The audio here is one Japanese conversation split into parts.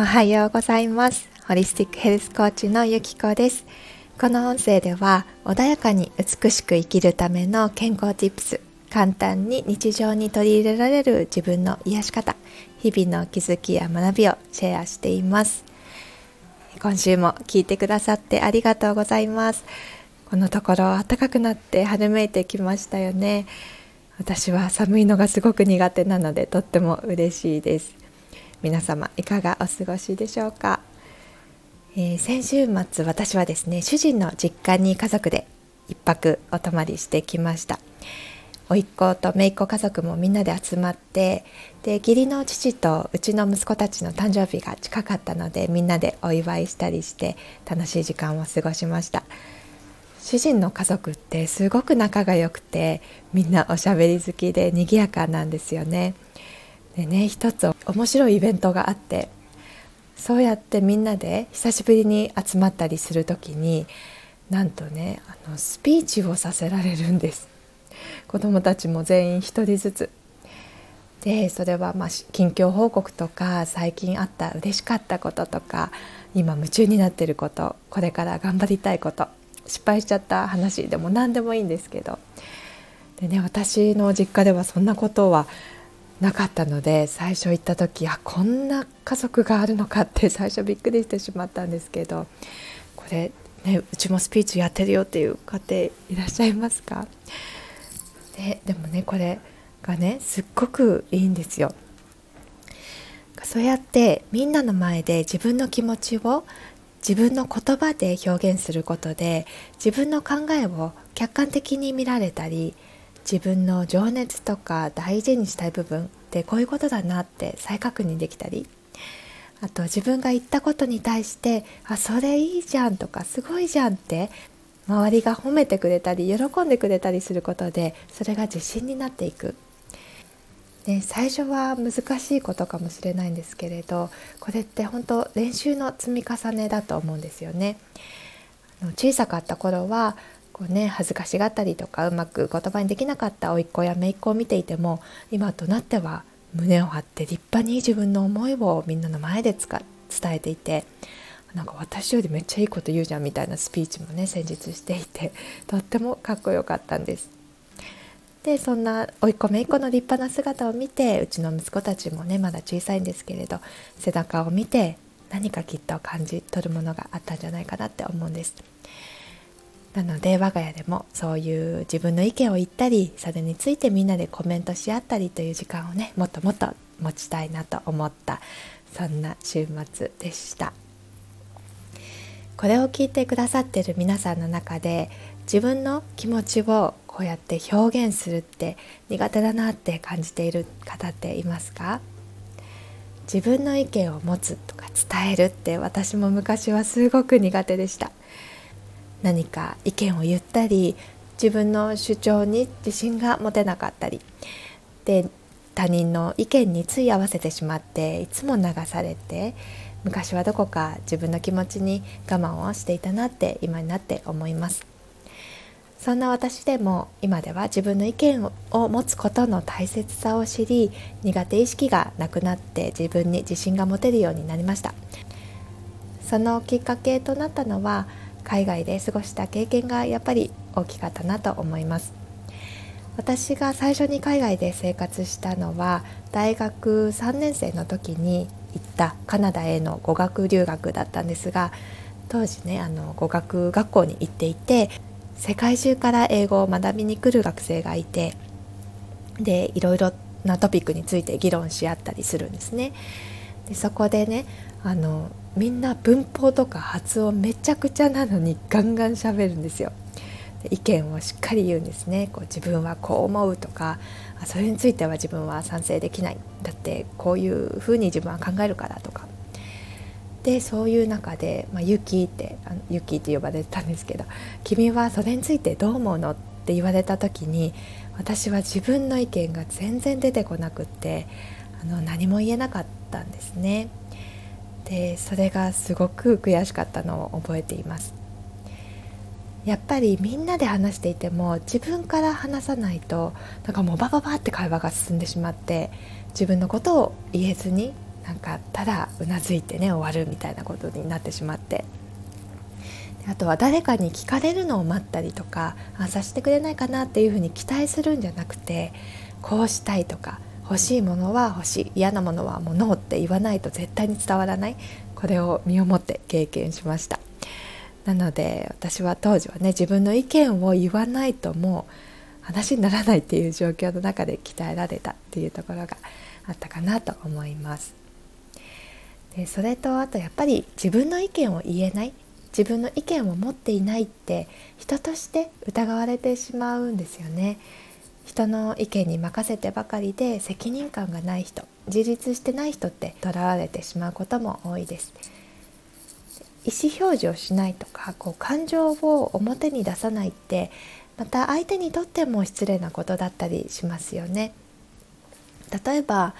おはようございます。ホリスティックヘルスコーチのゆきこです。この音声では穏やかに美しく生きるための健康 Tips 簡単に日常に取り入れられる自分の癒し方日々の気づきや学びをシェアしています。今週も聞いてくださってありがとうございます。このところ暖かくなって春めいてきましたよね。私は寒いのがすごく苦手なのでとっても嬉しいです。皆様いかがお過ごしでしょうか、えー、先週末私はですね主人の実家に家族で1泊お泊まりしてきました。甥っ子と姪っ子家族もみんなで集まってで義理の父とうちの息子たちの誕生日が近かったのでみんなでお祝いしたりして楽しい時間を過ごしました。主人の家族ってすごく仲が良くてみんなおしゃべり好きで賑やかなんですよね。でね一つ面白いイベントがあってそうやってみんなで久しぶりに集まったりする時になんとねあのスピーチをさせられるんです。子どもたちも全員1人ずつ。でそれはまあ近況報告とか最近あった嬉しかったこととか今夢中になってることこれから頑張りたいこと失敗しちゃった話でも何でもいいんですけど。でね私の実家ではそんなことはなかったので最初行った時あこんな家族があるのかって 最初びっくりしてしまったんですけどこれ、ね、うちもスピーチやってるよっていう家庭いらっしゃいますか？ででもねこれがねすっごくいいんですよ。そうやってみんなの前で自分の気持ちを自分の言葉で表現することで自分の考えを客観的に見られたり自分の情熱とか大事にしたい部分ってこういうことだなって再確認できたりあと自分が言ったことに対して「あそれいいじゃん」とか「すごいじゃん」って周りが褒めてくれたり喜んでくれたりすることでそれが自信になっていく。ね、最初は難しいことかもしれないんですけれどこれって本当練習の積み重ねだと思うんですよね。小さかった頃はこう、ね、恥ずかしがったりとかうまく言葉にできなかった甥っ子や姪っ子を見ていても今となっては胸を張って立派に自分の思いをみんなの前で伝えていてなんか私よりめっちゃいいこと言うじゃんみたいなスピーチもね先日していてとってもかっこよかったんです。でそんな甥っ子姪っ子の立派な姿を見てうちの息子たちもねまだ小さいんですけれど背中を見て何かきっと感じ取るものがあったんじゃないかなって思うんです。なので我が家でもそういう自分の意見を言ったりそれについてみんなでコメントし合ったりという時間をねもっともっと持ちたいなと思ったそんな週末でした。これを聞いてくださってる皆さんの中で自分の気持ちをこうやって表現するって苦手だなって感じている方っていますか？自分の意見を持つとか伝えるって私も昔はすごく苦手でした。何か意見を言ったり自分の主張に自信が持てなかったり。で他人の意見につい合わせてしまっていつも流されて昔はどこか自分の気持ちに我慢をしていたなって今になって思います。そんな私でも今では自分の意見を持つことの大切さを知り苦手意識がなくなって自分に自信が持てるようになりました。そのきっかけとなったのは海外で過ごした経験がやっぱり大きかったなと思います私が最初に海外で生活したのは大学3年生の時に行ったカナダへの語学留学だったんですが当時ねあの語学学校に行っていて世界中から英語を学びに来る学生がいてでいろいろなトピックについて議論し合ったりするんですね。でそこでねあのみんな文法とか発音めちゃくちゃなのにガンガン喋るんですよ。意見をしっかり言うんですねこう自分はこう思うとかそれについては自分は賛成できないだってこういうふうに自分は考えるからとかでそういう中で「まあ、ユキ」ってあのユキって呼ばれてたんですけど「君はそれについてどう思うの?」って言われた時に私は自分の意見が全然出てこなくってあの何も言えなかったんですね。でそれがすごく悔しかったのを覚えていますやっぱりみんなで話していても自分から話さないとなんかもうバババって会話が進んでしまって自分のことを言えずになんかただうなずいてね終わるみたいなことになってしまってあとは誰かに聞かれるのを待ったりとかあさせてくれないかなっていうふうに期待するんじゃなくてこうしたいとか欲しいものは欲しい嫌なものはもうノーって言わないと絶対に伝わらない。これを身をもって経験しました。なので私は当時はね自分の意見を言わないともう話にならないっていう状況の中で鍛えられたっていうところがあったかなと思います。でそれとあとやっぱり自分の意見を言えない自分の意見を持っていないって人として疑われてしまうんですよね。人の意見に任せてばかりで責任感がない人自立してない人ってとらわれてしまうことも多いです。意思表示をしないとかこう感情を表に出さないってまた相手にとっても失礼なことだったりしますよね。例えば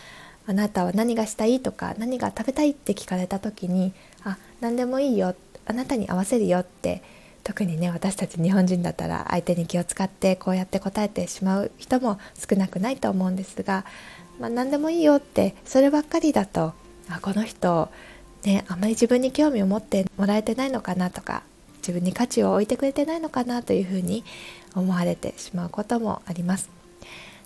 あなたは何がしたいとか何が食べたいって聞かれた時にあ何でもいいよあなたに合わせるよって特にね私たち日本人だったら相手に気を使ってこうやって答えてしまう人も少なくないと思うんですが、まあ、何でもいいよってそればっかりだとあこの人ねあんまり自分に興味を持ってもらえてないのかなとか自分に価値を置いてくれてないのかなというふうに思われてしまうこともあります。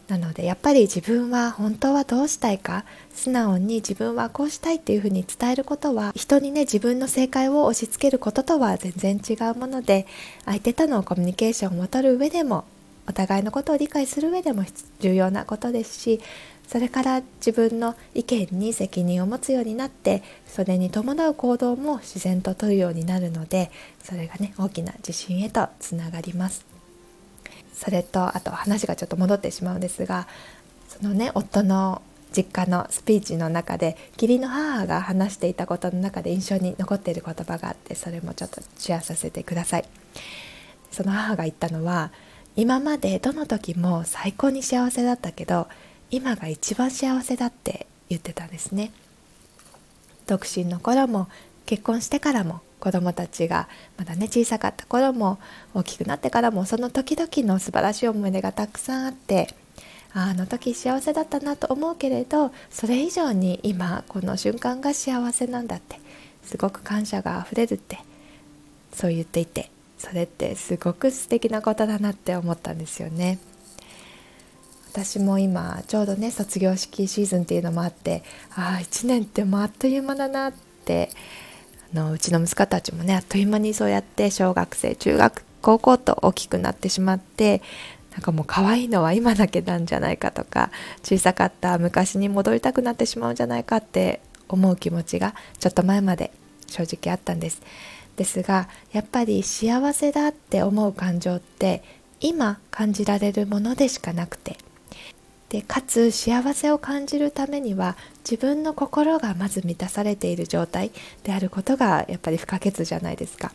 なのでやっぱり自分は本当はどうしたいか素直に自分はこうしたいっていうふうに伝えることは人にね自分の正解を押し付けることとは全然違うもので相手とのコミュニケーションを取る上でもお互いのことを理解する上でも重要なことですしそれから自分の意見に責任を持つようになってそれに伴う行動も自然と取るようになるのでそれがね大きな自信へとつながります。それとあと話がちょっと戻ってしまうんですがそのね夫の実家のスピーチの中で義理の母が話していたことの中で印象に残っている言葉があってそれもちょっとシェアさせてください。その母が言ったのは今までどの時も最高に幸せだったけど今が一番幸せだって言ってたんですね。独身の頃も結婚してからも子供たちがまだね小さかった頃も大きくなってからもその時々の素晴らしい思い出がたくさんあってあの時幸せだったなと思うけれどそれ以上に今この瞬間が幸せなんだってすごく感謝があふれるってそう言っていてそれってすごく素敵なことだなって思ったんですよね。私も今ちょうどね卒業式シーズンっていうのもあってああ1年ってもうあっという間だなってのうちの息子たちもねあっという間にそうやって小学生中学高校と大きくなってしまってなんかもう可愛いのは今だけなんじゃないかとか小さかった昔に戻りたくなってしまうんじゃないかって思う気持ちがちょっと前まで正直あったんです。ですがやっぱり幸せだって思う感情って今感じられるものでしかなくてでかつ幸せを感じるためには自分の心がまず満たされている状態であることがやっぱり不可欠じゃないですか。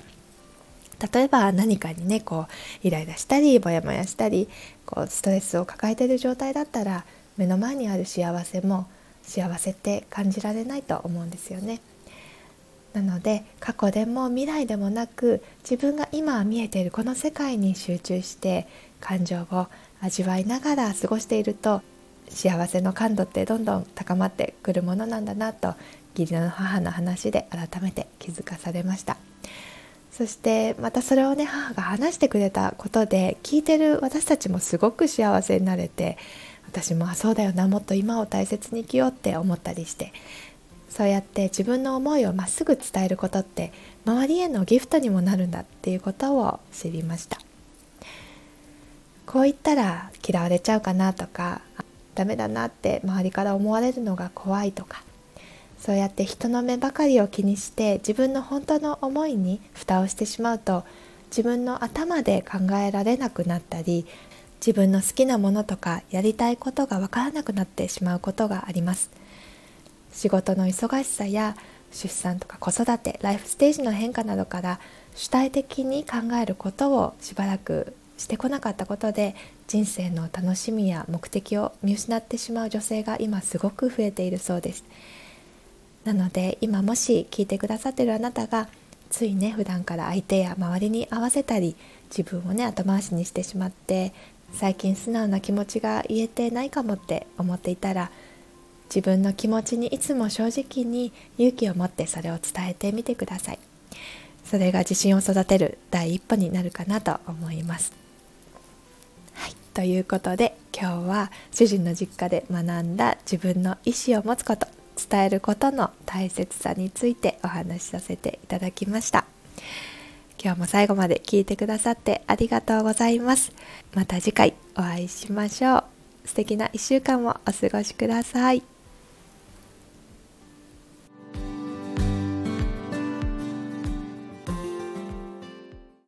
例えば何かにねこうイライラしたりモヤモヤしたりこうストレスを抱えている状態だったら目の前にある幸せも幸せって感じられないと思うんですよね。なので過去でも未来でもなく自分が今見えているこの世界に集中して感情を味わいながら過ごしていると幸せの感度ってどんどん高まってくるものなんだなと義理の母の話で改めて気づかされました。そしてまたそれをね母が話してくれたことで聞いてる私たちもすごく幸せになれて私もあそうだよなもっと今を大切に生きようって思ったりしてそうやって自分の思いをまっすぐ伝えることって周りへのギフトにもなるんだっていうことを知りました。こう言ったら嫌われちゃうかなとかダメだなって周りから思われるのが怖いとかそうやって人の目ばかりを気にして自分の本当の思いに蓋をしてしまうと自分の頭で考えられなくなったり自分の好きなものとかやりたいことがわからなくなってしまうことがあります。仕事の忙しさや出産とか子育てライフステージの変化などから主体的に考えることをしばらくしてこなかったことで人生の楽しみや目的を見失ってしまう女性が今すごく増えているそうです。なので今もし聞いてくださってるあなたがついね普段から相手や周りに合わせたり自分をね後回しにしてしまって最近素直な気持ちが言えてないかもって思っていたら自分の気持ちにいつも正直に勇気を持ってそれを伝えてみてください。それが自信を育てる第一歩になるかなと思います。ということで今日は主人の実家で学んだ自分の意思を持つこと伝えることの大切さについてお話しさせていただきました。今日も最後まで聞いてくださってありがとうございます。また次回お会いしましょう。素敵な1週間もお過ごしください。